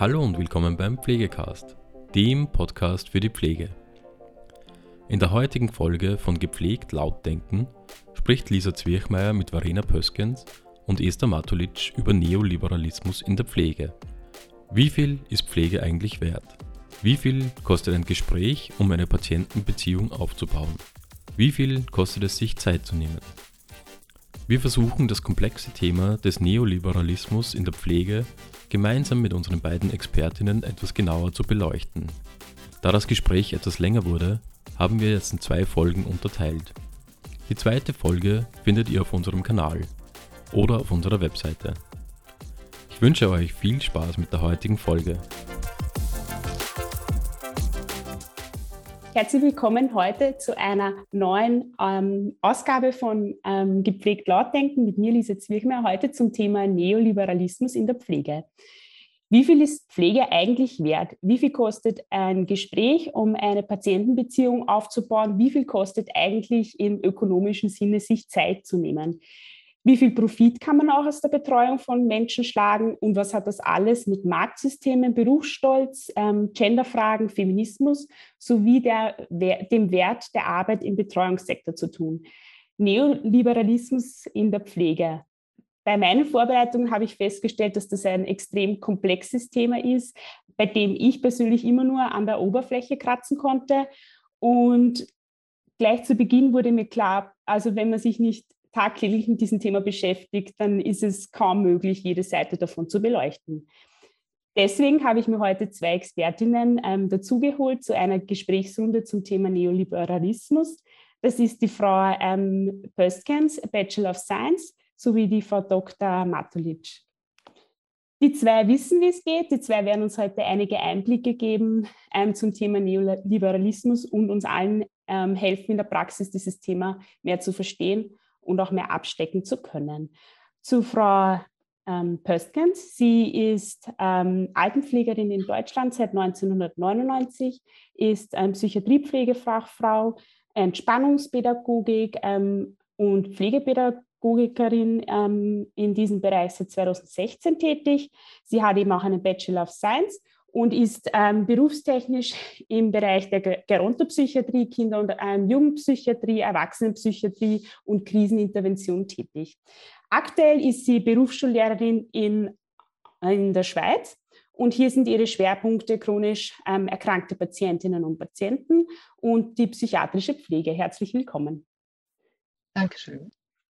Hallo und willkommen beim Pflegecast, dem Podcast für die Pflege. In der heutigen Folge von Gepflegt laut denken spricht Lisa Zwirchmeier mit Verena Pöskens und Esther Matulic über Neoliberalismus in der Pflege. Wie viel ist Pflege eigentlich wert? Wie viel kostet ein Gespräch, um eine Patientenbeziehung aufzubauen? Wie viel kostet es sich Zeit zu nehmen? Wir versuchen das komplexe Thema des Neoliberalismus in der Pflege gemeinsam mit unseren beiden Expertinnen etwas genauer zu beleuchten. Da das Gespräch etwas länger wurde, haben wir jetzt in zwei Folgen unterteilt. Die zweite Folge findet ihr auf unserem Kanal oder auf unserer Webseite. Ich wünsche euch viel Spaß mit der heutigen Folge. Herzlich willkommen heute zu einer neuen ähm, Ausgabe von ähm, Gepflegt Lautdenken mit mir, Lisa Zwirchmer, heute zum Thema Neoliberalismus in der Pflege. Wie viel ist Pflege eigentlich wert? Wie viel kostet ein Gespräch, um eine Patientenbeziehung aufzubauen? Wie viel kostet eigentlich im ökonomischen Sinne, sich Zeit zu nehmen? Wie viel Profit kann man auch aus der Betreuung von Menschen schlagen und was hat das alles mit Marktsystemen, Berufsstolz, ähm, Genderfragen, Feminismus sowie der, dem Wert der Arbeit im Betreuungssektor zu tun? Neoliberalismus in der Pflege. Bei meinen Vorbereitungen habe ich festgestellt, dass das ein extrem komplexes Thema ist, bei dem ich persönlich immer nur an der Oberfläche kratzen konnte. Und gleich zu Beginn wurde mir klar, also wenn man sich nicht tagtäglich mit diesem Thema beschäftigt, dann ist es kaum möglich, jede Seite davon zu beleuchten. Deswegen habe ich mir heute zwei Expertinnen ähm, dazugeholt zu einer Gesprächsrunde zum Thema Neoliberalismus. Das ist die Frau ähm, Pöskens, Bachelor of Science, sowie die Frau Dr. Matulic. Die zwei wissen, wie es geht. Die zwei werden uns heute einige Einblicke geben ähm, zum Thema Neoliberalismus und uns allen ähm, helfen, in der Praxis dieses Thema mehr zu verstehen und auch mehr abstecken zu können. Zu Frau ähm, Pöstkens. Sie ist ähm, Altenpflegerin in Deutschland seit 1999, ist ähm, Psychiatriepflegefachfrau, Entspannungspädagogik ähm, und Pflegepädagogikerin ähm, in diesem Bereich seit 2016 tätig. Sie hat eben auch einen Bachelor of Science und ist ähm, berufstechnisch im Bereich der Gerontopsychiatrie, Kinder- und ähm, Jugendpsychiatrie, Erwachsenenpsychiatrie und Krisenintervention tätig. Aktuell ist sie Berufsschullehrerin in, in der Schweiz und hier sind ihre Schwerpunkte chronisch ähm, erkrankte Patientinnen und Patienten und die psychiatrische Pflege. Herzlich willkommen. Dankeschön.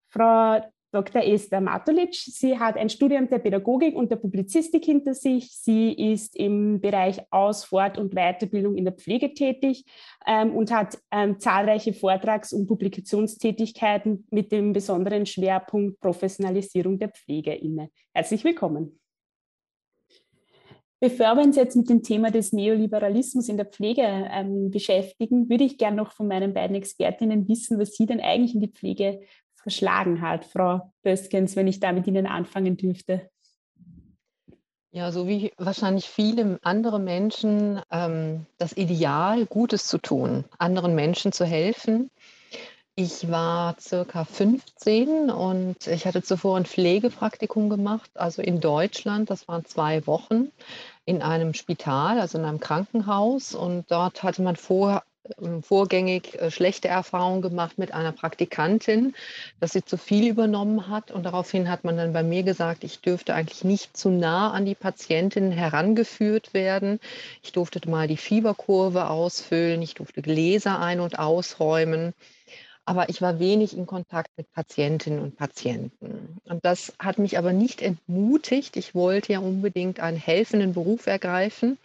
Frau Dr. Esther Matulic. Sie hat ein Studium der Pädagogik und der Publizistik hinter sich. Sie ist im Bereich Aus-, Fort- und Weiterbildung in der Pflege tätig ähm, und hat ähm, zahlreiche Vortrags- und Publikationstätigkeiten mit dem besonderen Schwerpunkt Professionalisierung der Pflege inne. Herzlich willkommen. Bevor wir uns jetzt mit dem Thema des Neoliberalismus in der Pflege ähm, beschäftigen, würde ich gerne noch von meinen beiden Expertinnen wissen, was Sie denn eigentlich in die Pflege verschlagen hat, Frau Böskens, wenn ich da mit Ihnen anfangen dürfte? Ja, so wie wahrscheinlich viele andere Menschen ähm, das Ideal, Gutes zu tun, anderen Menschen zu helfen. Ich war circa 15 und ich hatte zuvor ein Pflegepraktikum gemacht, also in Deutschland. Das waren zwei Wochen in einem Spital, also in einem Krankenhaus. Und dort hatte man ähm, vorgängig äh, schlechte Erfahrungen gemacht mit einer Praktikantin, dass sie zu viel übernommen hat. Und daraufhin hat man dann bei mir gesagt, ich dürfte eigentlich nicht zu nah an die Patientin herangeführt werden. Ich durfte mal die Fieberkurve ausfüllen, ich durfte Gläser ein- und ausräumen. Aber ich war wenig in Kontakt mit Patientinnen und Patienten. Und das hat mich aber nicht entmutigt. Ich wollte ja unbedingt einen helfenden Beruf ergreifen.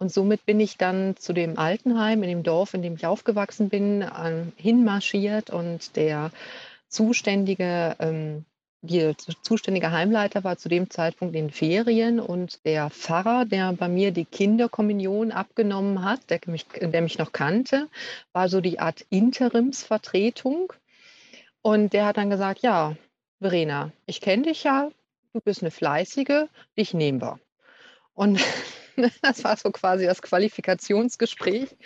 Und somit bin ich dann zu dem Altenheim in dem Dorf, in dem ich aufgewachsen bin, hinmarschiert und der zuständige, ähm, die zuständige Heimleiter war zu dem Zeitpunkt in Ferien und der Pfarrer, der bei mir die Kinderkommunion abgenommen hat, der mich, der mich noch kannte, war so die Art Interimsvertretung. Und der hat dann gesagt, ja, Verena, ich kenne dich ja, du bist eine Fleißige, dich nehmen wir. Und Das war so quasi das Qualifikationsgespräch.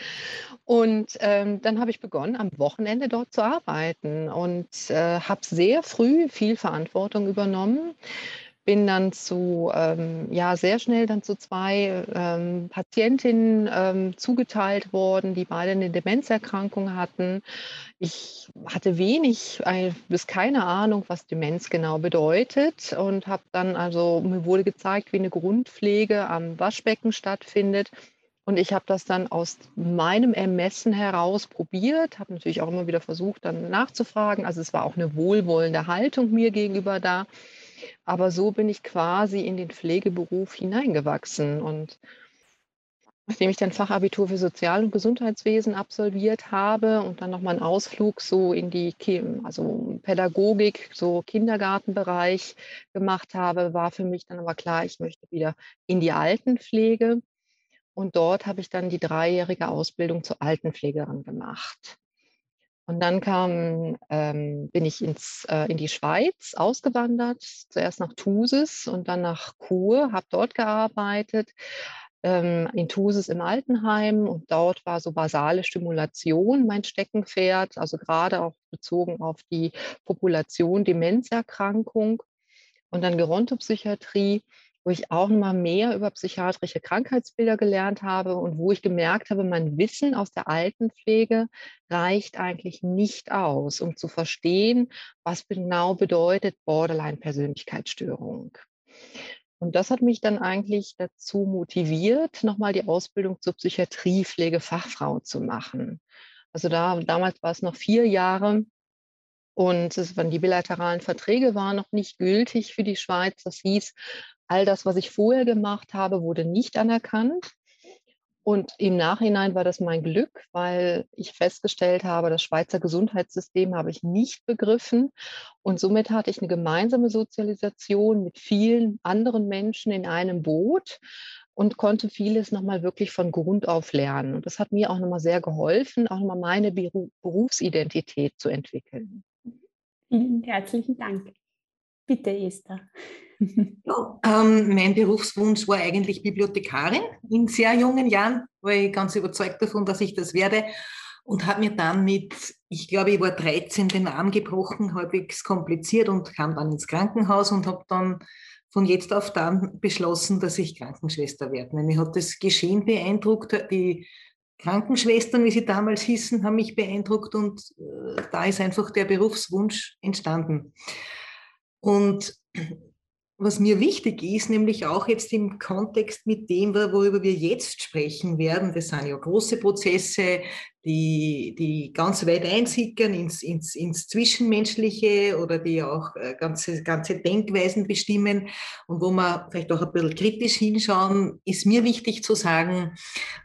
Und ähm, dann habe ich begonnen, am Wochenende dort zu arbeiten und äh, habe sehr früh viel Verantwortung übernommen. Bin dann zu, ähm, ja, sehr schnell dann zu zwei ähm, Patientinnen ähm, zugeteilt worden, die beide eine Demenzerkrankung hatten. Ich hatte wenig äh, bis keine Ahnung, was Demenz genau bedeutet und habe dann also, mir wurde gezeigt, wie eine Grundpflege am Waschbecken stattfindet. Und ich habe das dann aus meinem Ermessen heraus probiert, habe natürlich auch immer wieder versucht, dann nachzufragen. Also es war auch eine wohlwollende Haltung mir gegenüber da. Aber so bin ich quasi in den Pflegeberuf hineingewachsen. Und nachdem ich dann Fachabitur für Sozial- und Gesundheitswesen absolviert habe und dann nochmal einen Ausflug so in die also Pädagogik, so Kindergartenbereich gemacht habe, war für mich dann aber klar, ich möchte wieder in die Altenpflege. Und dort habe ich dann die dreijährige Ausbildung zur Altenpflegerin gemacht. Und dann kam, ähm, bin ich ins, äh, in die Schweiz ausgewandert, zuerst nach Thusis und dann nach Chur, habe dort gearbeitet, ähm, in Thusis im Altenheim und dort war so basale Stimulation mein Steckenpferd, also gerade auch bezogen auf die Population Demenzerkrankung und dann Gerontopsychiatrie wo ich auch noch mal mehr über psychiatrische Krankheitsbilder gelernt habe und wo ich gemerkt habe, mein Wissen aus der Altenpflege reicht eigentlich nicht aus, um zu verstehen, was genau bedeutet Borderline-Persönlichkeitsstörung. Und das hat mich dann eigentlich dazu motiviert, nochmal die Ausbildung zur Psychiatriepflegefachfrau zu machen. Also da, damals war es noch vier Jahre und es waren die bilateralen Verträge waren noch nicht gültig für die Schweiz. Das hieß, all das, was ich vorher gemacht habe, wurde nicht anerkannt. Und im Nachhinein war das mein Glück, weil ich festgestellt habe, das Schweizer Gesundheitssystem habe ich nicht begriffen. Und somit hatte ich eine gemeinsame Sozialisation mit vielen anderen Menschen in einem Boot und konnte vieles nochmal wirklich von Grund auf lernen. Und das hat mir auch nochmal sehr geholfen, auch nochmal meine Berufsidentität zu entwickeln. Vielen herzlichen Dank. Bitte, Esther. Ja, ähm, mein Berufswunsch war eigentlich Bibliothekarin in sehr jungen Jahren, war ich ganz überzeugt davon, dass ich das werde und habe mir dann mit, ich glaube, ich war 13, den Arm gebrochen, halbwegs kompliziert und kam dann ins Krankenhaus und habe dann von jetzt auf dann beschlossen, dass ich Krankenschwester werde. Mich hat das Geschehen beeindruckt, die Krankenschwestern, wie sie damals hießen, haben mich beeindruckt und äh, da ist einfach der Berufswunsch entstanden. Und was mir wichtig ist, nämlich auch jetzt im Kontext mit dem, worüber wir jetzt sprechen werden, das sind ja große Prozesse, die, die ganz weit einsickern ins, ins, ins Zwischenmenschliche oder die auch äh, ganze, ganze Denkweisen bestimmen und wo wir vielleicht auch ein bisschen kritisch hinschauen, ist mir wichtig zu sagen,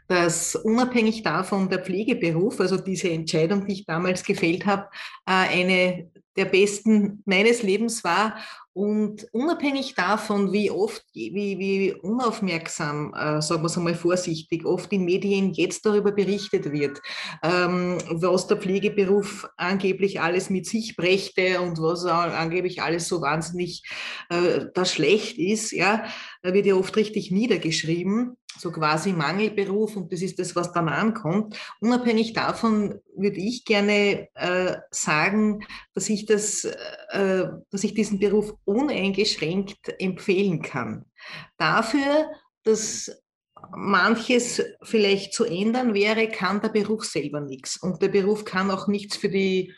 dass unabhängig davon der Pflegeberuf, also diese Entscheidung, die ich damals gefällt habe, äh, eine der besten meines Lebens war und unabhängig davon, wie oft, wie, wie unaufmerksam, äh, sagen wir es einmal vorsichtig, oft in Medien jetzt darüber berichtet wird, ähm, was der Pflegeberuf angeblich alles mit sich brächte und was angeblich alles so wahnsinnig äh, da schlecht ist, ja, wird ja oft richtig niedergeschrieben so quasi Mangelberuf und das ist das, was dann ankommt. Unabhängig davon würde ich gerne äh, sagen, dass ich, das, äh, dass ich diesen Beruf uneingeschränkt empfehlen kann. Dafür, dass manches vielleicht zu ändern wäre, kann der Beruf selber nichts. Und der Beruf kann auch nichts für die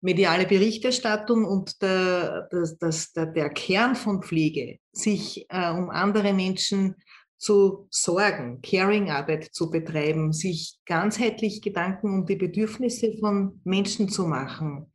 mediale Berichterstattung und der, das, das, der, der Kern von Pflege, sich äh, um andere Menschen zu sorgen, Caring-Arbeit zu betreiben, sich ganzheitlich Gedanken um die Bedürfnisse von Menschen zu machen,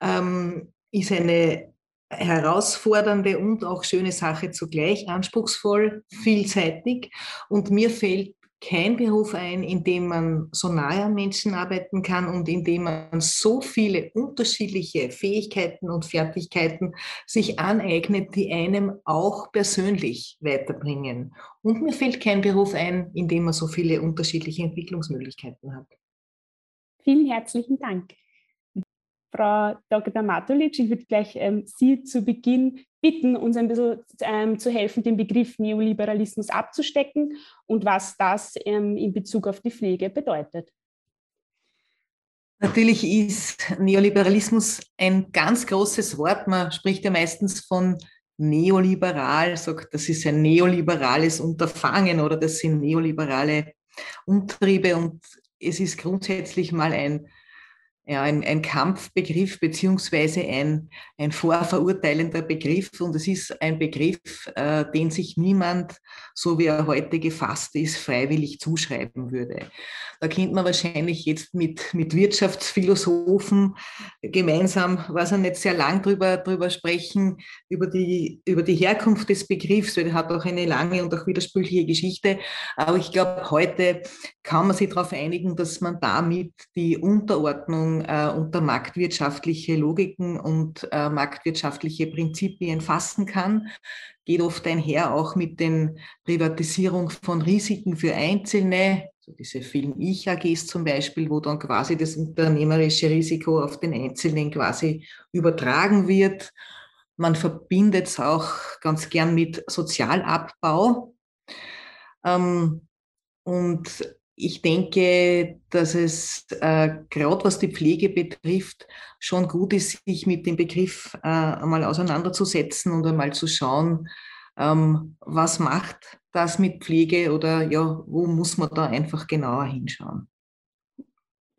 ähm, ist eine herausfordernde und auch schöne Sache zugleich, anspruchsvoll, vielseitig. Und mir fällt kein Beruf ein, in dem man so nahe an Menschen arbeiten kann und in dem man so viele unterschiedliche Fähigkeiten und Fertigkeiten sich aneignet, die einem auch persönlich weiterbringen. Und mir fällt kein Beruf ein, in dem man so viele unterschiedliche Entwicklungsmöglichkeiten hat. Vielen herzlichen Dank. Frau Dr. Matulic, ich würde gleich ähm, Sie zu Beginn bitten, uns ein bisschen ähm, zu helfen, den Begriff Neoliberalismus abzustecken und was das ähm, in Bezug auf die Pflege bedeutet. Natürlich ist Neoliberalismus ein ganz großes Wort. Man spricht ja meistens von neoliberal, sagt, das ist ein neoliberales Unterfangen oder das sind neoliberale Umtriebe und es ist grundsätzlich mal ein ja, ein, ein Kampfbegriff beziehungsweise ein, ein vorverurteilender Begriff. Und es ist ein Begriff, äh, den sich niemand, so wie er heute gefasst ist, freiwillig zuschreiben würde. Da könnte man wahrscheinlich jetzt mit, mit Wirtschaftsphilosophen gemeinsam, was er nicht sehr lang drüber, drüber sprechen, über die, über die Herkunft des Begriffs, weil er hat auch eine lange und auch widersprüchliche Geschichte. Aber ich glaube, heute kann man sich darauf einigen, dass man damit die Unterordnung äh, unter marktwirtschaftliche Logiken und äh, marktwirtschaftliche Prinzipien fassen kann. Geht oft einher auch mit den Privatisierung von Risiken für Einzelne, so diese vielen Ich-AGs zum Beispiel, wo dann quasi das unternehmerische Risiko auf den Einzelnen quasi übertragen wird. Man verbindet es auch ganz gern mit Sozialabbau. Ähm, und ich denke, dass es äh, gerade was die Pflege betrifft, schon gut ist, sich mit dem Begriff äh, einmal auseinanderzusetzen und einmal zu schauen, ähm, was macht das mit Pflege oder ja, wo muss man da einfach genauer hinschauen.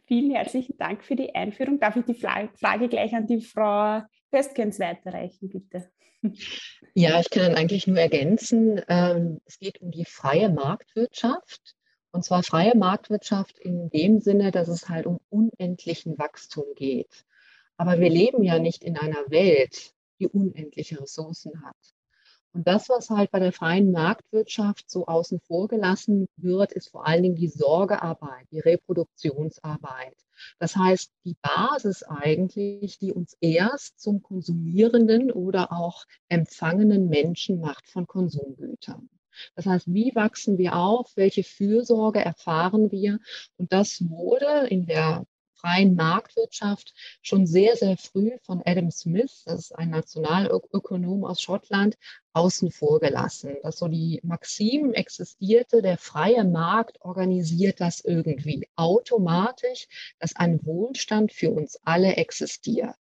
Vielen herzlichen Dank für die Einführung. Darf ich die Frage gleich an die Frau Pöstkens weiterreichen, bitte? Ja, ich kann eigentlich nur ergänzen, ähm, es geht um die freie Marktwirtschaft. Und zwar freie Marktwirtschaft in dem Sinne, dass es halt um unendlichen Wachstum geht. Aber wir leben ja nicht in einer Welt, die unendliche Ressourcen hat. Und das, was halt bei der freien Marktwirtschaft so außen vor gelassen wird, ist vor allen Dingen die Sorgearbeit, die Reproduktionsarbeit. Das heißt, die Basis eigentlich, die uns erst zum konsumierenden oder auch empfangenen Menschen macht von Konsumgütern. Das heißt, wie wachsen wir auf? Welche Fürsorge erfahren wir? Und das wurde in der freien Marktwirtschaft schon sehr, sehr früh von Adam Smith, das ist ein Nationalökonom aus Schottland, außen vor gelassen. Dass so die Maxim existierte, der freie Markt organisiert das irgendwie automatisch, dass ein Wohlstand für uns alle existiert.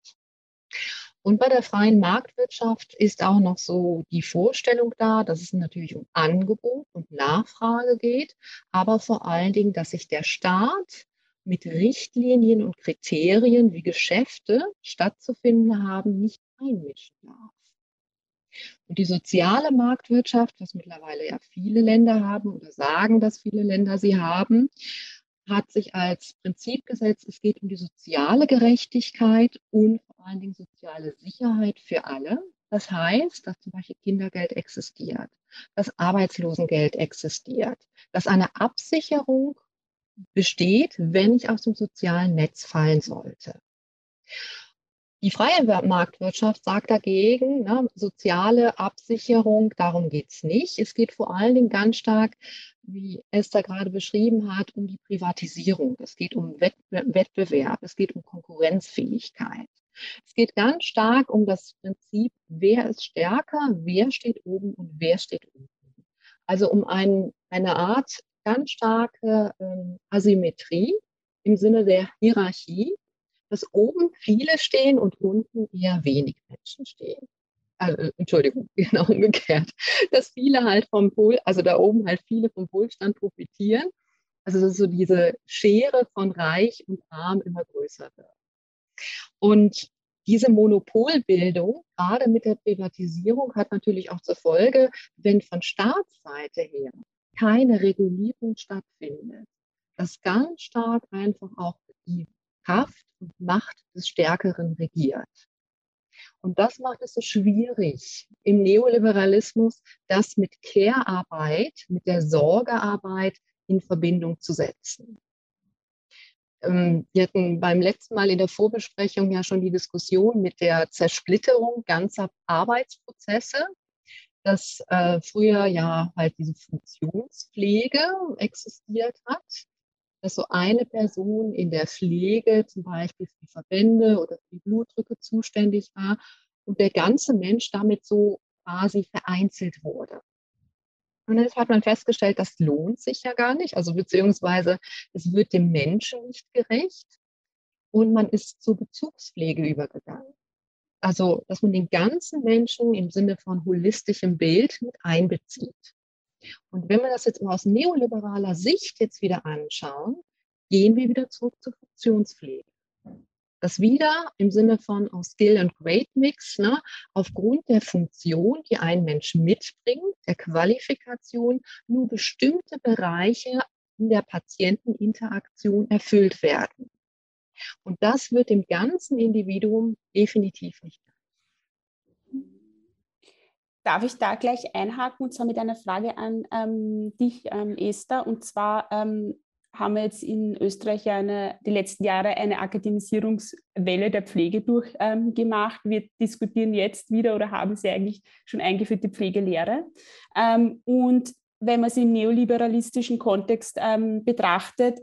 Und bei der freien Marktwirtschaft ist auch noch so die Vorstellung da, dass es natürlich um Angebot und Nachfrage geht, aber vor allen Dingen, dass sich der Staat mit Richtlinien und Kriterien, wie Geschäfte stattzufinden haben, nicht einmischen darf. Und die soziale Marktwirtschaft, was mittlerweile ja viele Länder haben oder sagen, dass viele Länder sie haben, hat sich als Prinzip gesetzt, es geht um die soziale Gerechtigkeit und vor allen Dingen soziale Sicherheit für alle. Das heißt, dass zum Beispiel Kindergeld existiert, dass Arbeitslosengeld existiert, dass eine Absicherung besteht, wenn ich aus dem sozialen Netz fallen sollte. Die freie Marktwirtschaft sagt dagegen, ne, soziale Absicherung, darum geht es nicht. Es geht vor allen Dingen ganz stark, wie Esther gerade beschrieben hat, um die Privatisierung. Es geht um Wettbewerb, es geht um Konkurrenzfähigkeit. Es geht ganz stark um das Prinzip, wer ist stärker, wer steht oben und wer steht unten. Also um ein, eine Art ganz starke ähm, Asymmetrie im Sinne der Hierarchie, dass oben viele stehen und unten eher wenig Menschen stehen. Also, Entschuldigung, genau umgekehrt, dass viele halt vom Pol, also da oben halt viele vom Wohlstand profitieren. Also dass so diese Schere von Reich und Arm immer größer wird. Und diese Monopolbildung, gerade mit der Privatisierung, hat natürlich auch zur Folge, wenn von Staatsseite her keine Regulierung stattfindet, dass ganz stark einfach auch die Kraft und Macht des Stärkeren regiert. Und das macht es so schwierig im Neoliberalismus, das mit Care-Arbeit, mit der Sorgearbeit in Verbindung zu setzen. Ähm, wir hatten beim letzten Mal in der Vorbesprechung ja schon die Diskussion mit der Zersplitterung ganzer Arbeitsprozesse, dass äh, früher ja halt diese Funktionspflege existiert hat dass so eine Person in der Pflege zum Beispiel für die Verbände oder für die Blutdrücke zuständig war und der ganze Mensch damit so quasi vereinzelt wurde. Und dann hat man festgestellt, das lohnt sich ja gar nicht, also beziehungsweise es wird dem Menschen nicht gerecht und man ist zur Bezugspflege übergegangen. also dass man den ganzen Menschen im Sinne von holistischem Bild mit einbezieht. Und wenn wir das jetzt aus neoliberaler Sicht jetzt wieder anschauen, gehen wir wieder zurück zur Funktionspflege. Das wieder im Sinne von auch Skill and Great Mix, ne, aufgrund der Funktion, die ein Mensch mitbringt, der Qualifikation, nur bestimmte Bereiche in der Patienteninteraktion erfüllt werden. Und das wird dem ganzen Individuum definitiv nicht Darf ich da gleich einhaken und zwar mit einer Frage an ähm, dich, ähm, Esther? Und zwar ähm, haben wir jetzt in Österreich eine, die letzten Jahre eine Akademisierungswelle der Pflege durchgemacht. wir diskutieren jetzt wieder oder haben sie eigentlich schon eingeführt, die Pflegelehre. Ähm, und wenn man sie im neoliberalistischen Kontext ähm, betrachtet,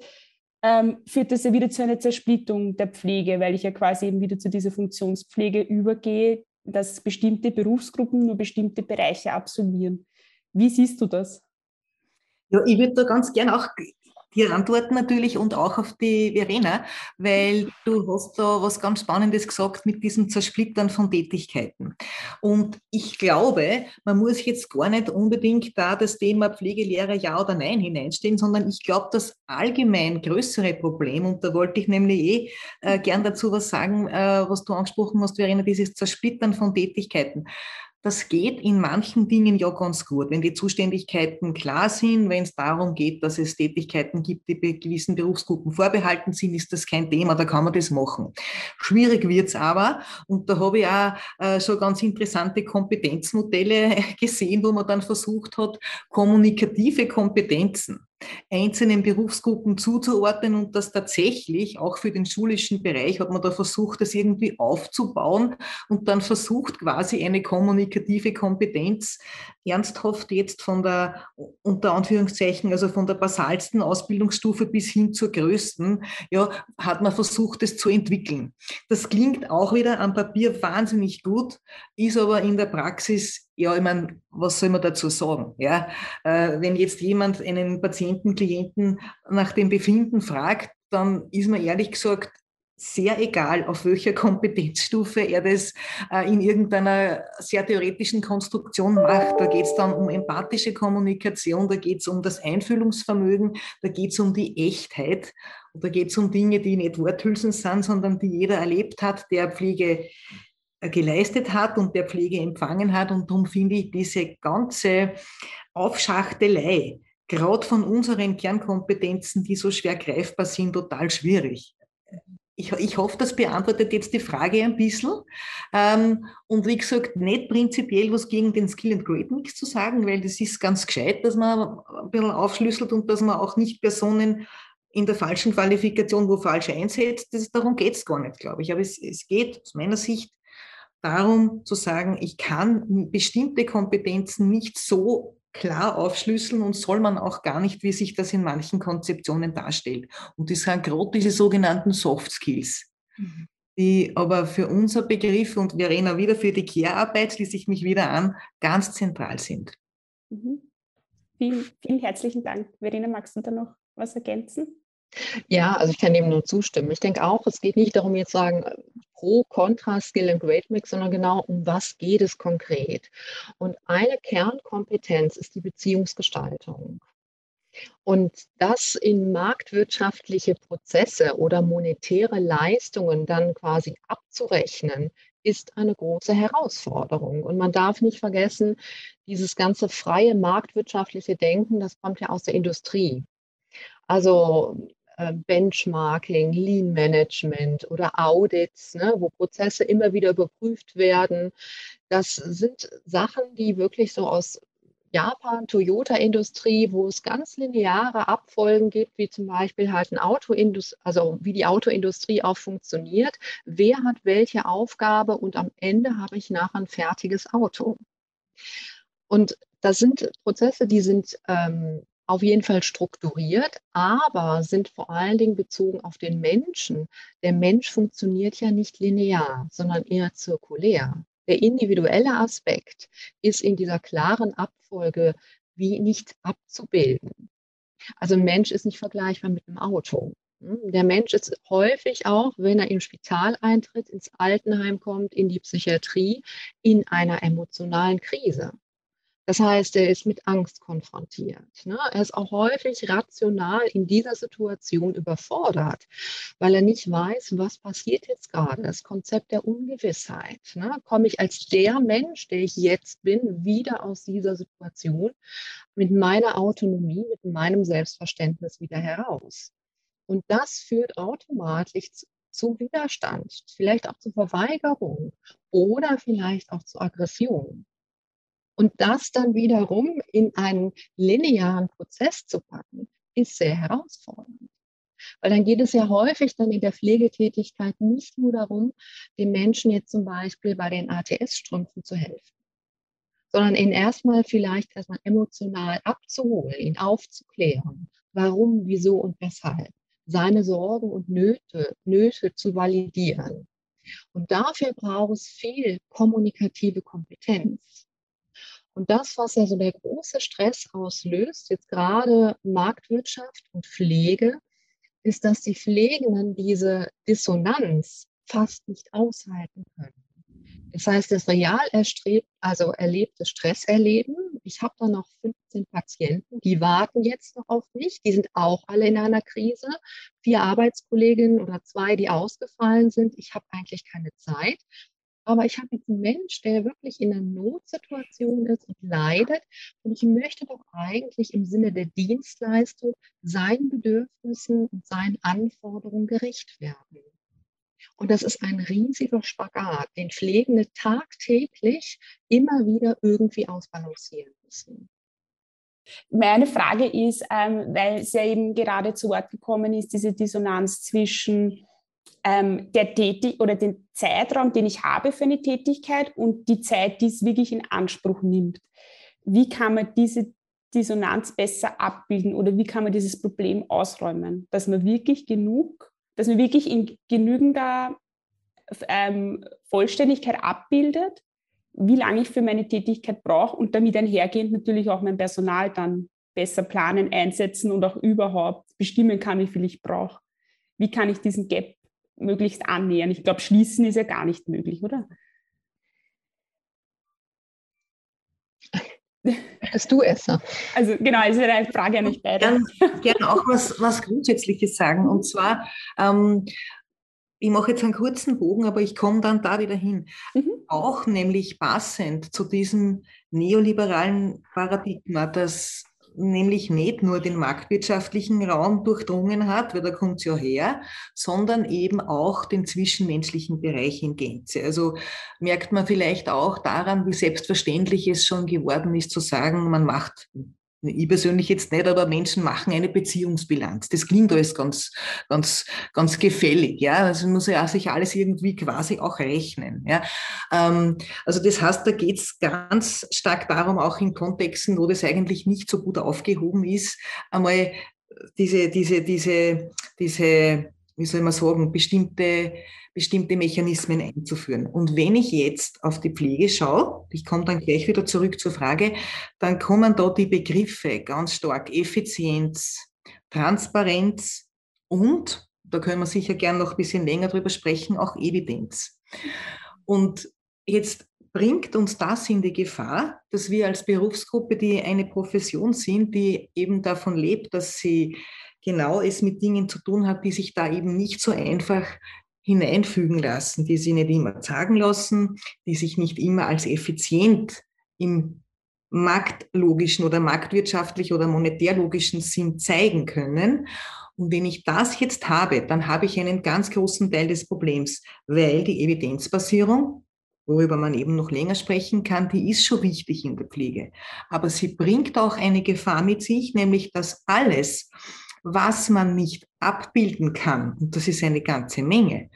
ähm, führt das ja wieder zu einer Zersplittung der Pflege, weil ich ja quasi eben wieder zu dieser Funktionspflege übergehe, dass bestimmte Berufsgruppen nur bestimmte Bereiche absolvieren. Wie siehst du das? Ja, ich würde da ganz gern auch dir antworten natürlich und auch auf die Verena, weil du hast da was ganz Spannendes gesagt mit diesem Zersplittern von Tätigkeiten. Und ich glaube, man muss jetzt gar nicht unbedingt da das Thema Pflegelehrer ja oder nein hineinstellen, sondern ich glaube, das allgemein größere Problem, und da wollte ich nämlich eh äh, gern dazu was sagen, äh, was du angesprochen hast, Verena, dieses Zersplittern von Tätigkeiten. Das geht in manchen Dingen ja ganz gut, wenn die Zuständigkeiten klar sind, wenn es darum geht, dass es Tätigkeiten gibt, die bei gewissen Berufsgruppen vorbehalten sind, ist das kein Thema, da kann man das machen. Schwierig wird's aber, und da habe ich auch äh, so ganz interessante Kompetenzmodelle gesehen, wo man dann versucht hat, kommunikative Kompetenzen einzelnen Berufsgruppen zuzuordnen und das tatsächlich auch für den schulischen Bereich hat man da versucht, das irgendwie aufzubauen und dann versucht quasi eine kommunikative Kompetenz ernsthaft jetzt von der, unter Anführungszeichen, also von der basalsten Ausbildungsstufe bis hin zur größten, ja, hat man versucht, es zu entwickeln. Das klingt auch wieder am Papier wahnsinnig gut, ist aber in der Praxis, ja, ich meine, was soll man dazu sagen? Ja, äh, wenn jetzt jemand einen Patienten, Klienten nach dem Befinden fragt, dann ist man ehrlich gesagt sehr egal, auf welcher Kompetenzstufe er das äh, in irgendeiner sehr theoretischen Konstruktion macht. Da geht es dann um empathische Kommunikation, da geht es um das Einfühlungsvermögen, da geht es um die Echtheit und da geht es um Dinge, die nicht Worthülsen sind, sondern die jeder erlebt hat, der Pflege geleistet hat und der Pflege empfangen hat. Und darum finde ich diese ganze Aufschachtelei, gerade von unseren Kernkompetenzen, die so schwer greifbar sind, total schwierig ich, ich hoffe, das beantwortet jetzt die Frage ein bisschen. Ähm, und wie gesagt, nicht prinzipiell was gegen den Skill and Grade Mix zu sagen, weil das ist ganz gescheit, dass man ein bisschen aufschlüsselt und dass man auch nicht Personen in der falschen Qualifikation wo falsch einsetzt. Das, darum geht es gar nicht, glaube ich. Aber es, es geht aus meiner Sicht darum zu sagen, ich kann bestimmte Kompetenzen nicht so klar aufschlüsseln und soll man auch gar nicht, wie sich das in manchen Konzeptionen darstellt. Und das sind gerade diese sogenannten Soft Skills, mhm. die aber für unser Begriff und Verena wieder für die Care-Arbeit, schließe ich mich wieder an, ganz zentral sind. Mhm. Vielen, vielen herzlichen Dank. Verena, magst du da noch was ergänzen? Ja, also ich kann dem nur zustimmen. Ich denke auch, es geht nicht darum, jetzt zu sagen, pro, contra, Skill and Grade Mix, sondern genau um was geht es konkret. Und eine Kernkompetenz ist die Beziehungsgestaltung. Und das in marktwirtschaftliche Prozesse oder monetäre Leistungen dann quasi abzurechnen, ist eine große Herausforderung. Und man darf nicht vergessen, dieses ganze freie marktwirtschaftliche Denken, das kommt ja aus der Industrie. Also Benchmarking, Lean Management oder Audits, ne, wo Prozesse immer wieder überprüft werden. Das sind Sachen, die wirklich so aus Japan, Toyota-Industrie, wo es ganz lineare Abfolgen gibt, wie zum Beispiel halt ein Autoindustrie, also wie die Autoindustrie auch funktioniert. Wer hat welche Aufgabe und am Ende habe ich nachher ein fertiges Auto. Und das sind Prozesse, die sind ähm, auf jeden Fall strukturiert, aber sind vor allen Dingen bezogen auf den Menschen. Der Mensch funktioniert ja nicht linear, sondern eher zirkulär. Der individuelle Aspekt ist in dieser klaren Abfolge wie nicht abzubilden. Also ein Mensch ist nicht vergleichbar mit einem Auto. Hm, der Mensch ist häufig auch, wenn er im Spital eintritt, ins Altenheim kommt, in die Psychiatrie, in einer emotionalen Krise. Das heißt, er ist mit Angst konfrontiert. Ne? Er ist auch häufig rational in dieser Situation überfordert, weil er nicht weiß, was passiert jetzt gerade. Das Konzept der Ungewissheit. Ne? Komme ich als der Mensch, der ich jetzt bin, wieder aus dieser Situation mit meiner Autonomie, mit meinem Selbstverständnis wieder heraus? Und das führt automatisch zu, zu Widerstand, vielleicht auch zu Verweigerung oder vielleicht auch zu Aggression. Und das dann wiederum in einen linearen Prozess zu packen, ist sehr herausfordernd. Weil dann geht es ja häufig dann in der Pflegetätigkeit nicht nur darum, dem Menschen jetzt zum Beispiel bei den ATS-Strümpfen zu helfen, sondern ihn erstmal vielleicht erstmal emotional abzuholen, ihn aufzuklären, warum, wieso und weshalb seine Sorgen und Nöte, Nöte zu validieren. Und dafür braucht es viel kommunikative Kompetenz. Und das, was ja so der große Stress auslöst, jetzt gerade Marktwirtschaft und Pflege, ist, dass die Pflegenden diese Dissonanz fast nicht aushalten können. Das heißt, das real erstrebt, also erlebte Stresserleben. Ich habe da noch 15 Patienten, die warten jetzt noch auf mich. Die sind auch alle in einer Krise. Vier Arbeitskolleginnen oder zwei, die ausgefallen sind. Ich habe eigentlich keine Zeit. Aber ich habe jetzt einen Mensch, der wirklich in einer Notsituation ist und leidet. Und ich möchte doch eigentlich im Sinne der Dienstleistung seinen Bedürfnissen und seinen Anforderungen gerecht werden. Und das ist ein riesiger Spagat, den Pflegende tagtäglich immer wieder irgendwie ausbalancieren müssen. Meine Frage ist, ähm, weil es ja eben gerade zu Wort gekommen ist, diese Dissonanz zwischen ähm, der Tätig oder den Zeitraum, den ich habe für eine Tätigkeit und die Zeit, die es wirklich in Anspruch nimmt. Wie kann man diese Dissonanz besser abbilden oder wie kann man dieses Problem ausräumen, dass man wirklich genug dass man wirklich in genügender ähm, Vollständigkeit abbildet, wie lange ich für meine Tätigkeit brauche und damit einhergehend natürlich auch mein Personal dann besser planen, einsetzen und auch überhaupt bestimmen kann, wie viel ich brauche. Wie kann ich diesen Gap möglichst annähern? Ich glaube, schließen ist ja gar nicht möglich, oder? Bist du Esser? Also genau, es ist eine Frage an euch beide. Gerne gern auch was, was Grundsätzliches sagen. Und zwar, ähm, ich mache jetzt einen kurzen Bogen, aber ich komme dann da wieder hin. Mhm. Auch nämlich passend zu diesem neoliberalen Paradigma, das nämlich nicht nur den marktwirtschaftlichen Raum durchdrungen hat, weil da kommt es ja her, sondern eben auch den zwischenmenschlichen Bereich in Gänze. Also merkt man vielleicht auch daran, wie selbstverständlich es schon geworden ist, zu sagen, man macht ich persönlich jetzt nicht, aber Menschen machen eine Beziehungsbilanz. Das klingt alles ganz, ganz, ganz gefällig, ja. Also muss ja sich alles irgendwie quasi auch rechnen, ja. Ähm, also das heißt, da geht es ganz stark darum, auch in Kontexten, wo das eigentlich nicht so gut aufgehoben ist, einmal diese, diese, diese, diese, wie soll man sagen, bestimmte bestimmte Mechanismen einzuführen. Und wenn ich jetzt auf die Pflege schaue, ich komme dann gleich wieder zurück zur Frage, dann kommen da die Begriffe ganz stark Effizienz, Transparenz und, da können wir sicher gern noch ein bisschen länger drüber sprechen, auch Evidenz. Und jetzt bringt uns das in die Gefahr, dass wir als Berufsgruppe, die eine Profession sind, die eben davon lebt, dass sie genau es mit Dingen zu tun hat, die sich da eben nicht so einfach hineinfügen lassen, die sie nicht immer sagen lassen, die sich nicht immer als effizient im marktlogischen oder marktwirtschaftlich oder monetärlogischen Sinn zeigen können. Und wenn ich das jetzt habe, dann habe ich einen ganz großen Teil des Problems, weil die Evidenzbasierung, worüber man eben noch länger sprechen kann, die ist schon wichtig in der Pflege. Aber sie bringt auch eine Gefahr mit sich, nämlich dass alles, was man nicht abbilden kann, und das ist eine ganze Menge,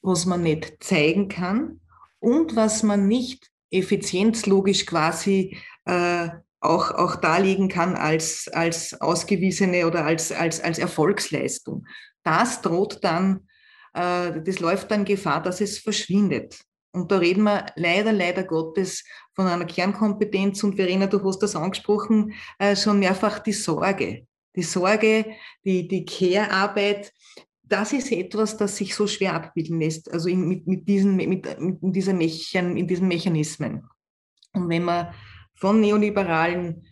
was man nicht zeigen kann und was man nicht effizienzlogisch quasi äh, auch, auch darlegen kann als, als ausgewiesene oder als, als, als Erfolgsleistung. Das droht dann, äh, das läuft dann Gefahr, dass es verschwindet. Und da reden wir leider, leider Gottes von einer Kernkompetenz. Und Verena, du hast das angesprochen, äh, schon mehrfach die Sorge Die Sorge, die, die Care-Arbeit, das ist etwas, das sich so schwer abbilden lässt, also in, mit, mit, diesen, mit, mit dieser Mechan, in diesen Mechanismen. Und wenn man von neoliberalen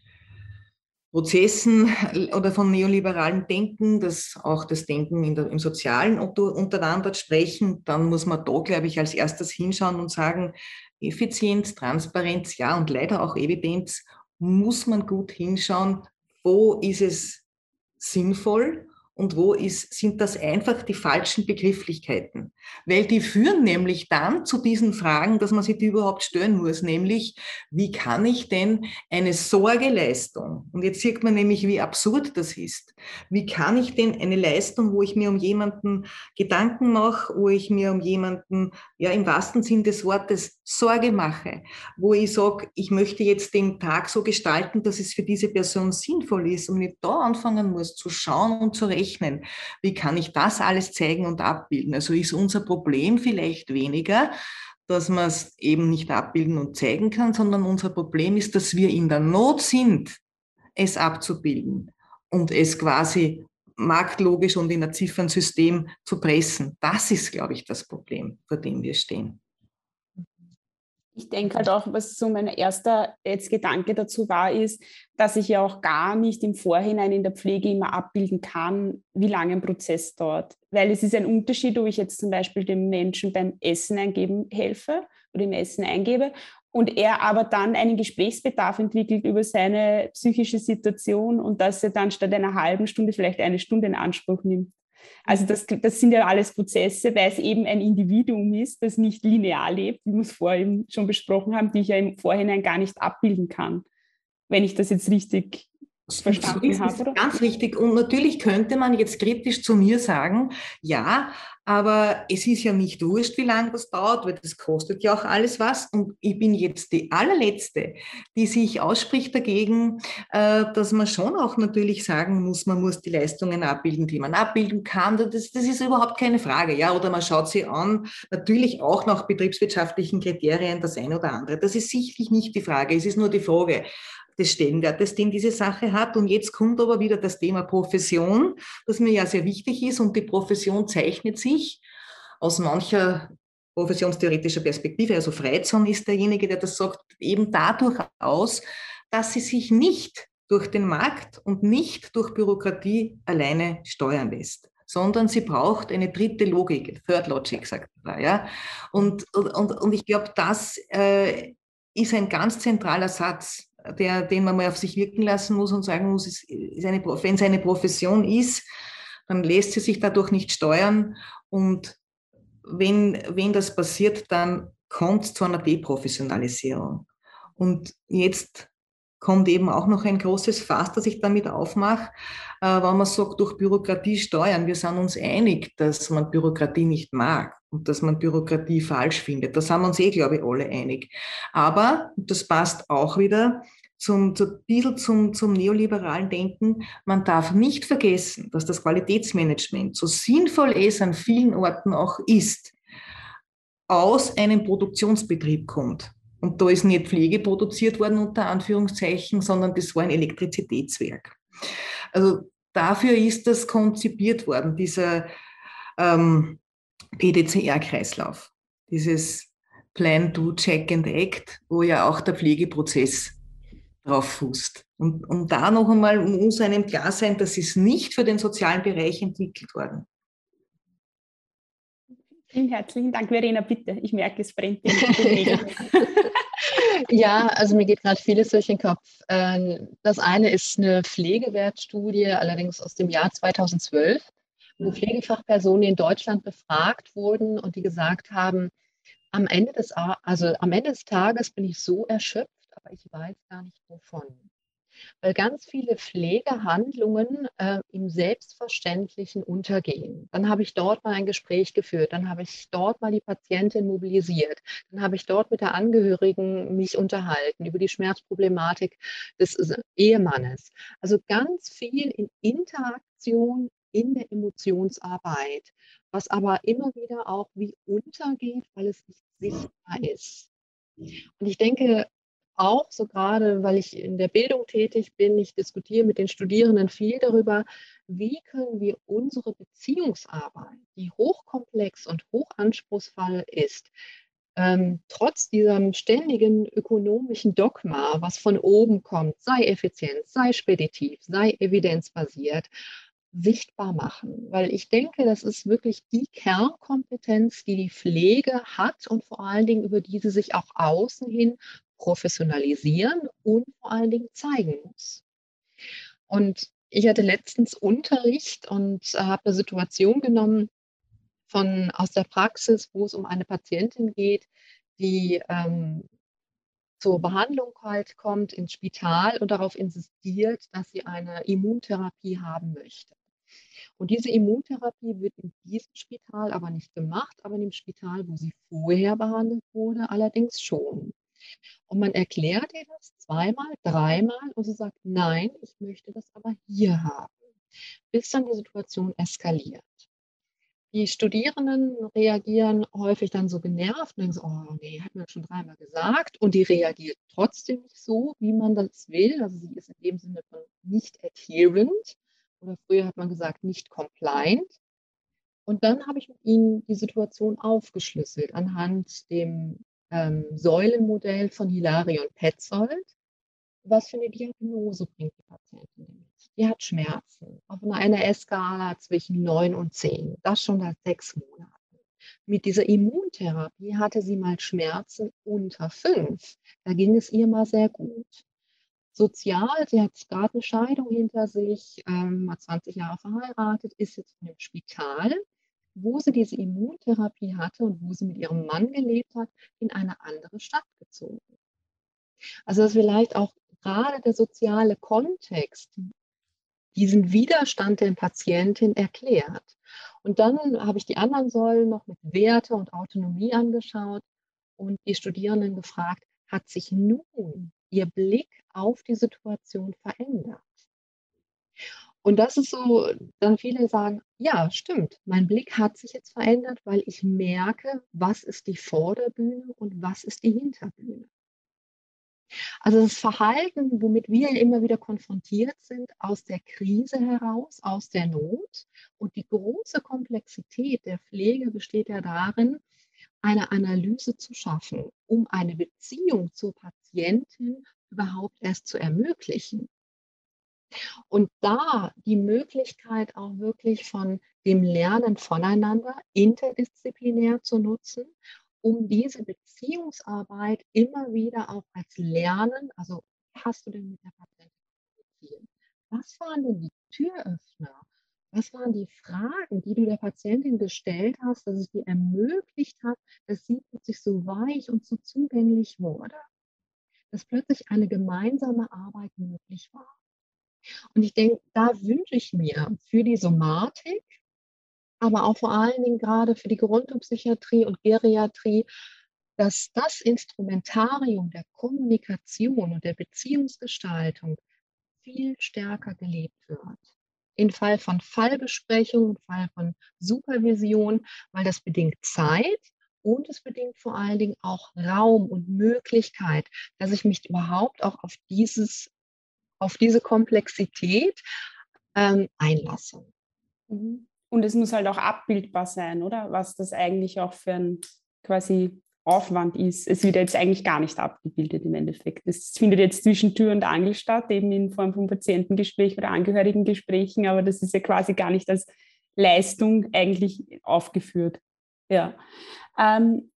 Prozessen oder von neoliberalen Denken, das auch das Denken der, im Sozialen untereinander sprechen, dann muss man da, glaube ich, als erstes hinschauen und sagen, Effizienz, Transparenz, ja, und leider auch Evidenz, muss man gut hinschauen, wo ist es sinnvoll und wo ist, sind das einfach die falschen Begrifflichkeiten. Weil die führen nämlich dann zu diesen Fragen, dass man sich die überhaupt stellen muss, nämlich, wie kann ich denn eine Sorgeleistung, und jetzt sieht man nämlich, wie absurd das ist, wie kann ich denn eine Leistung, wo ich mir um jemanden Gedanken mache, wo ich mir um jemanden, ja, im wahrsten Sinn des Wortes Sorge mache, wo ich sage, ich möchte jetzt den Tag so gestalten, dass es für diese Person sinnvoll ist und ich da anfangen muss zu schauen und zu rechnen, rechnen. Wie kann ich das alles zeigen und abbilden? Also ist unser Problem vielleicht weniger, dass man es eben nicht abbilden und zeigen kann, sondern unser Problem ist, dass wir in der Not sind, es abzubilden und es quasi marktlogisch und in ein Ziffernsystem zu pressen. Das ist, glaube ich, das Problem, vor dem wir stehen. Ich denke halt auch, was so mein erster jetzt Gedanke dazu war, ist, dass ich ja auch gar nicht im Vorhinein in der Pflege immer abbilden kann, wie lange ein Prozess dauert. Weil es ist ein Unterschied, ob ich jetzt zum Beispiel dem Menschen beim Essen eingeben helfe oder im Essen eingebe und er aber dann einen Gesprächsbedarf entwickelt über seine psychische Situation und dass er dann statt einer halben Stunde vielleicht eine Stunde in Anspruch nimmt. Also das, das sind ja alles Prozesse, weil es eben ein Individuum ist, das nicht linear lebt, wie wir es vorhin schon besprochen haben, die ich ja im Vorhinein gar nicht abbilden kann, wenn ich das jetzt richtig verstanden habe. Ganz richtig. Und natürlich könnte man jetzt kritisch zu mir sagen, ja, aber es ist ja nicht wurscht, wie lange das dauert, weil das kostet ja auch alles was. Und ich bin jetzt die allerletzte, die sich ausspricht dagegen, äh, dass man schon auch natürlich sagen muss, man muss die Leistungen abbilden, die man abbilden kann. Das, das ist überhaupt keine Frage. Ja, oder man schaut sie an, natürlich auch nach betriebswirtschaftlichen Kriterien das eine oder andere. Das ist sicherlich nicht die Frage. Es ist nur die Frage, des Stellenwertes, den diese Sache hat. Und jetzt kommt aber wieder das Thema Profession, das mir ja sehr wichtig ist. Und die Profession zeichnet sich aus mancher professionstheoretischer Perspektive, also Freizon ist derjenige, der das sagt, eben dadurch aus, dass sie sich nicht durch den Markt und nicht durch Bürokratie alleine steuern lässt sondern sie braucht eine dritte Logik, Third Logic, sagt er. Ja? Und, und, und ich glaube, das äh, ist ein ganz zentraler Satz der, den man mal auf sich wirken lassen muss und sagen muss, es ist eine, wenn es eine Profession ist, dann lässt sie sich dadurch nicht steuern. Und wenn, wenn das passiert, dann kommt es zu einer Deprofessionalisierung. Und jetzt kommt eben auch noch ein großes Fass, das ich damit aufmache, äh, wenn man sagt, durch Bürokratie steuern. Wir sind uns einig, dass man Bürokratie nicht mag und dass man Bürokratie falsch findet. Da sind wir uns eh, glaube ich, alle einig. Aber, das passt auch wieder zum, zu, ein bisschen zum, zum neoliberalen Denken, man darf nicht vergessen, dass das Qualitätsmanagement, so sinnvoll es an vielen Orten auch ist, aus einem Produktionsbetrieb kommt. Und da ist nicht Pflege produziert worden unter Anführungszeichen, sondern das war ein Elektrizitätswerk. Also dafür ist das konzipiert worden, dieser ähm, PDCR-Kreislauf, dieses Plan, Do, Check and Act, wo ja auch der Pflegeprozess drauf fußt. Und, und da noch einmal muss einem klar sein, das ist nicht für den sozialen Bereich entwickelt worden. Vielen herzlichen Dank, Verena, bitte. Ich merke, es brennt. ja, also mir geht gerade vieles durch den Kopf. Ähm, das eine ist eine Pflegewertstudie, allerdings aus dem Jahr 2012, wo Pflegefachpersonen in Deutschland befragt wurden und die gesagt haben, am Ende des, also am Ende des Tages bin ich so erschöpft, aber ich weiß gar nicht wovon weil ganz viele Pflegehandlungen äh, im Selbstverständlichen untergehen. Dann habe ich dort mal ein Gespräch geführt, dann habe ich dort mal die Patientin mobilisiert, dann habe ich dort mit der Angehörigen mich unterhalten über die Schmerzproblematik des Ehemannes. Also ganz viel in Interaktion in der Emotionsarbeit, was aber immer wieder auch wie untergeht, weil es nicht sichtbar ist. Und ich denke, auch so gerade, weil ich in der Bildung tätig bin, ich diskutiere mit den Studierenden viel darüber, wie können wir unsere Beziehungsarbeit, die hochkomplex und hochanspruchsvoll ist, ähm, trotz diesem ständigen ökonomischen Dogma, was von oben kommt, sei effizient, sei speditiv, sei evidenzbasiert, sichtbar machen. Weil ich denke, das ist wirklich die Kernkompetenz, die die Pflege hat und vor allen Dingen über die sie sich auch außen hin professionalisieren und vor allen Dingen zeigen muss. Und ich hatte letztens Unterricht und habe eine Situation genommen von, aus der Praxis, wo es um eine Patientin geht, die ähm, zur Behandlung halt kommt ins Spital und darauf insistiert, dass sie eine Immuntherapie haben möchte. Und diese Immuntherapie wird in diesem Spital aber nicht gemacht, aber in dem Spital, wo sie vorher behandelt wurde, allerdings schon. Und man erklärt ihr das zweimal, dreimal und sie sagt, nein, ich möchte das aber hier haben, bis dann die Situation eskaliert. Die Studierenden reagieren häufig dann so genervt und denken so, oh nee, hat mir schon dreimal gesagt. Und die reagiert trotzdem nicht so, wie man das will. Also sie ist in dem Sinne von nicht adherent oder früher hat man gesagt, nicht compliant. Und dann habe ich mit ihnen die Situation aufgeschlüsselt anhand dem ähm, Säulenmodell von Hilarion Petzold. Was für eine Diagnose bringt die Patientin mit? Die hat Schmerzen auf einer NRS-Skala zwischen 9 und 10. Das schon seit sechs Monaten. Mit dieser Immuntherapie hatte sie mal Schmerzen unter 5. Da ging es ihr mal sehr gut sozial. Sie hat gerade eine Scheidung hinter sich, ähm, war 20 Jahre verheiratet, ist jetzt in einem Spital, wo sie diese Immuntherapie hatte und wo sie mit ihrem Mann gelebt hat, in eine andere Stadt gezogen. Also dass vielleicht auch gerade der soziale Kontext diesen Widerstand der Patientin erklärt. Und dann habe ich die anderen Säulen noch mit Werte und Autonomie angeschaut und die Studierenden gefragt, hat sich nun ihr Blick auf die Situation verändert. Und das ist so, dann viele sagen, ja, stimmt, mein Blick hat sich jetzt verändert, weil ich merke, was ist die Vorderbühne und was ist die Hinterbühne. Also das Verhalten, womit wir immer wieder konfrontiert sind, aus der Krise heraus, aus der Not. Und die große Komplexität der Pflege besteht ja darin, eine Analyse zu schaffen, um eine Beziehung zur Patientin überhaupt erst zu ermöglichen. Und da die Möglichkeit auch wirklich von dem Lernen voneinander interdisziplinär zu nutzen, um diese Beziehungsarbeit immer wieder auch als Lernen, also hast du denn mit der Patientin kommuniziert? Was waren denn die Türöffner? Was waren die Fragen, die du der Patientin gestellt hast, dass es dir ermöglicht hat, dass sie plötzlich so weich und so zugänglich wurde? Dass plötzlich eine gemeinsame Arbeit möglich war. Und ich denke, da wünsche ich mir für die Somatik, aber auch vor allen Dingen gerade für die Gerontopsychiatrie und Geriatrie, dass das Instrumentarium der Kommunikation und der Beziehungsgestaltung viel stärker gelebt wird. Im Fall von Fallbesprechung, im Fall von Supervision, weil das bedingt Zeit und es bedingt vor allen Dingen auch Raum und Möglichkeit, dass ich mich überhaupt auch auf, dieses, auf diese Komplexität ähm, einlasse. Mhm. Und es muss halt auch abbildbar sein, oder? Was das eigentlich auch für ein quasi Aufwand ist. Es wird jetzt eigentlich gar nicht abgebildet im Endeffekt. Es findet jetzt zwischen Tür und Angel statt, eben in Form von Patientengesprächen oder Angehörigengesprächen, aber das ist ja quasi gar nicht als Leistung eigentlich aufgeführt. Ja. Ähm,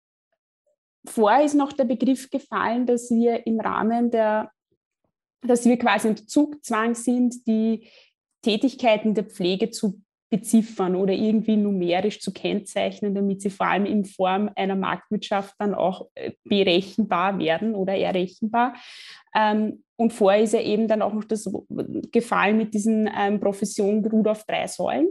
vorher ist noch der Begriff gefallen, dass wir im Rahmen der, dass wir quasi unter Zugzwang sind, die Tätigkeiten der Pflege zu beziffern oder irgendwie numerisch zu kennzeichnen, damit sie vor allem in Form einer Marktwirtschaft dann auch äh, berechenbar werden oder errechenbar. Ähm, und vorher ist ja eben dann auch noch das Gefallen mit diesen ähm, Professionen beruht auf drei Säulen.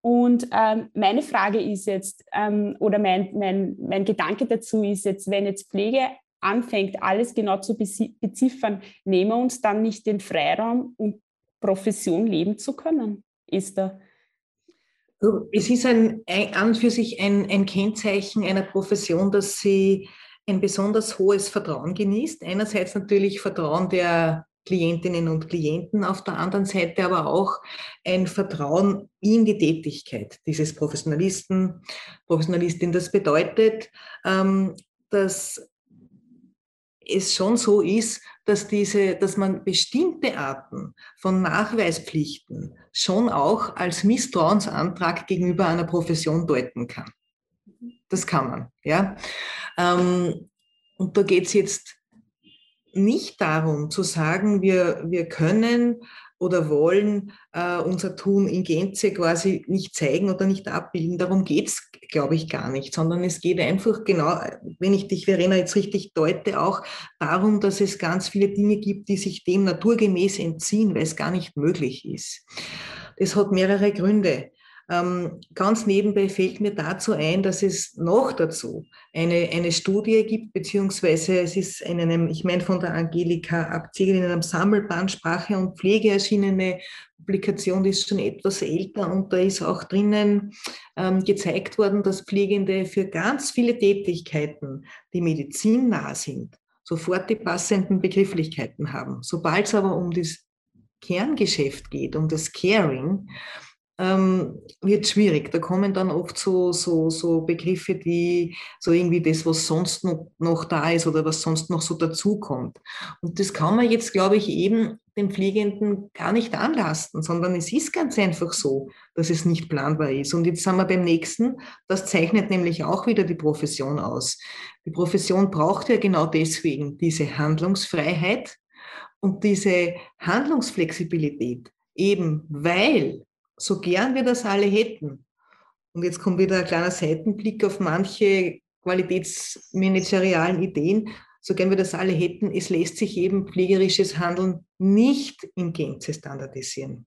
Und ähm, meine Frage ist jetzt, ähm, oder mein, mein, mein Gedanke dazu ist jetzt, wenn jetzt Pflege anfängt, alles genau zu beziffern, nehmen wir uns dann nicht den Freiraum, um Profession leben zu können? Ist da es ist ein, ein, an für sich ein, ein Kennzeichen einer Profession, dass sie ein besonders hohes Vertrauen genießt. Einerseits natürlich Vertrauen der Klientinnen und Klienten, auf der anderen Seite aber auch ein Vertrauen in die Tätigkeit dieses Professionalisten, Professionalistin. Das bedeutet, ähm, dass es schon so ist, dass, diese, dass man bestimmte Arten von Nachweispflichten schon auch als Misstrauensantrag gegenüber einer Profession deuten kann. Das kann man, ja. Ähm, und da geht es jetzt nicht darum zu sagen, wir, wir können oder wollen äh, unser Tun in Gänze quasi nicht zeigen oder nicht abbilden. Darum geht es, glaube ich, gar nicht, sondern es geht einfach genau, wenn ich dich, Verena, jetzt richtig deute, auch darum, dass es ganz viele Dinge gibt, die sich dem naturgemäß entziehen, weil es gar nicht möglich ist. Das hat mehrere Gründe. Ähm, ganz nebenbei fällt mir dazu ein, dass es noch dazu eine, eine Studie gibt, beziehungsweise es ist in einem, ich meine von der Angelika Abziegel in einem Sammelband Sprache und Pflege erschienene Publikation, die ist schon etwas älter und da ist auch drinnen ähm, gezeigt worden, dass Pflegende für ganz viele Tätigkeiten, die medizinnah sind, sofort die passenden Begrifflichkeiten haben. Sobald es aber um das Kerngeschäft geht, um das Caring, ähm, wird schwierig. Da kommen dann oft so, so, so Begriffe, die so irgendwie das, was sonst noch, noch da ist oder was sonst noch so dazukommt. Und das kann man jetzt, glaube ich, eben den Pflegenden gar nicht anlasten, sondern es ist ganz einfach so, dass es nicht planbar ist. Und jetzt sind wir beim nächsten, das zeichnet nämlich auch wieder die Profession aus. Die Profession braucht ja genau deswegen diese Handlungsfreiheit und diese Handlungsflexibilität, eben weil so gern wir das alle hätten. Und jetzt kommt wieder ein kleiner Seitenblick auf manche qualitätsmanagerialen Ideen. So gern wir das alle hätten, es lässt sich eben pflegerisches Handeln nicht in Gänze standardisieren.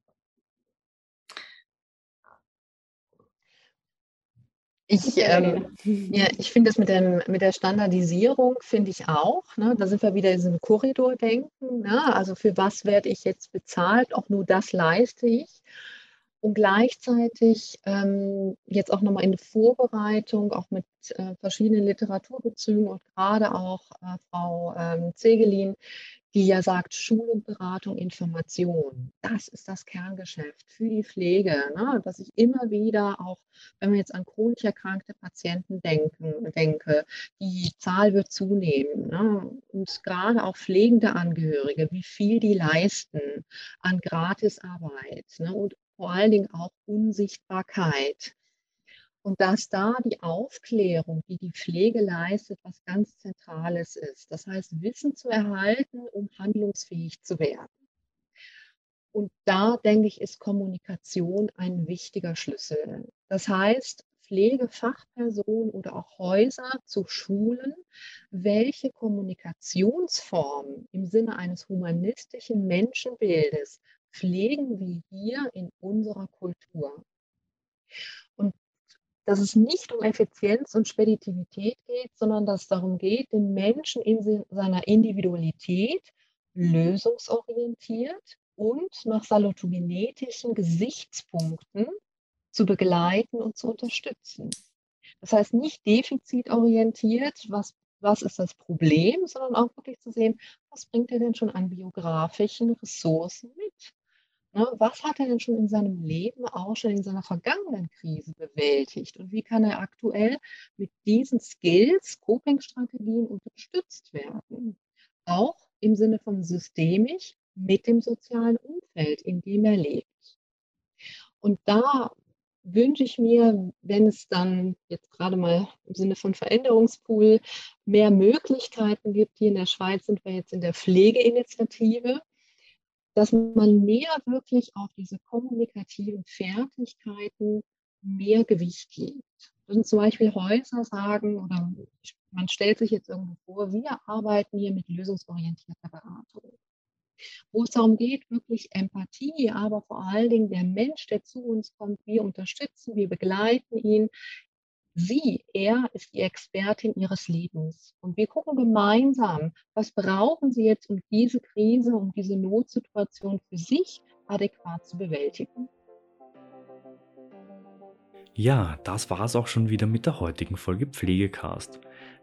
Ich, ähm, ja, ich finde das mit, dem, mit der Standardisierung, finde ich auch. Ne? Da sind wir wieder in diesem Korridordenken. Ne? Also für was werde ich jetzt bezahlt? Auch nur das leiste ich. Und gleichzeitig ähm, jetzt auch nochmal in der Vorbereitung, auch mit äh, verschiedenen Literaturbezügen und gerade auch äh, Frau ähm, Zegelin, die ja sagt, Schulung, Beratung, Information, das ist das Kerngeschäft für die Pflege, ne? dass ich immer wieder auch, wenn wir jetzt an chronisch erkrankte Patienten denken, denke, die Zahl wird zunehmen ne? und gerade auch pflegende Angehörige, wie viel die leisten an Gratisarbeit ne? und vor allen Dingen auch Unsichtbarkeit. Und dass da die Aufklärung, die die Pflege leistet, was ganz Zentrales ist. Das heißt, Wissen zu erhalten, um handlungsfähig zu werden. Und da, denke ich, ist Kommunikation ein wichtiger Schlüssel. Das heißt, Pflegefachpersonen oder auch Häuser zu schulen, welche Kommunikationsformen im Sinne eines humanistischen Menschenbildes pflegen wir hier in unserer Kultur. Und dass es nicht um Effizienz und Speditivität geht, sondern dass es darum geht, den Menschen in seiner Individualität lösungsorientiert und nach salutogenetischen Gesichtspunkten zu begleiten und zu unterstützen. Das heißt nicht defizitorientiert, was was ist das Problem, sondern auch wirklich zu sehen, was bringt er denn schon an biografischen Ressourcen mit? Ne, was hat er denn schon in seinem Leben, auch schon in seiner vergangenen Krise bewältigt? Und wie kann er aktuell mit diesen Skills, Coping-Strategien unterstützt werden? Auch im Sinne von systemisch mit dem sozialen Umfeld, in dem er lebt. Und da wünsche ich mir, wenn es dann jetzt gerade mal im Sinne von Veränderungspool mehr Möglichkeiten gibt. Hier in der Schweiz sind wir jetzt in der Pflegeinitiative dass man mehr wirklich auf diese kommunikativen Fertigkeiten mehr Gewicht gibt. Wenn zum Beispiel Häuser sagen oder man stellt sich jetzt irgendwo vor, wir arbeiten hier mit lösungsorientierter Beratung, wo es darum geht, wirklich Empathie, aber vor allen Dingen der Mensch, der zu uns kommt, wir unterstützen, wir begleiten ihn Sie, er ist die Expertin ihres Lebens. Und wir gucken gemeinsam, was brauchen Sie jetzt, um diese Krise, um diese Notsituation für sich adäquat zu bewältigen. Ja, das war es auch schon wieder mit der heutigen Folge Pflegecast.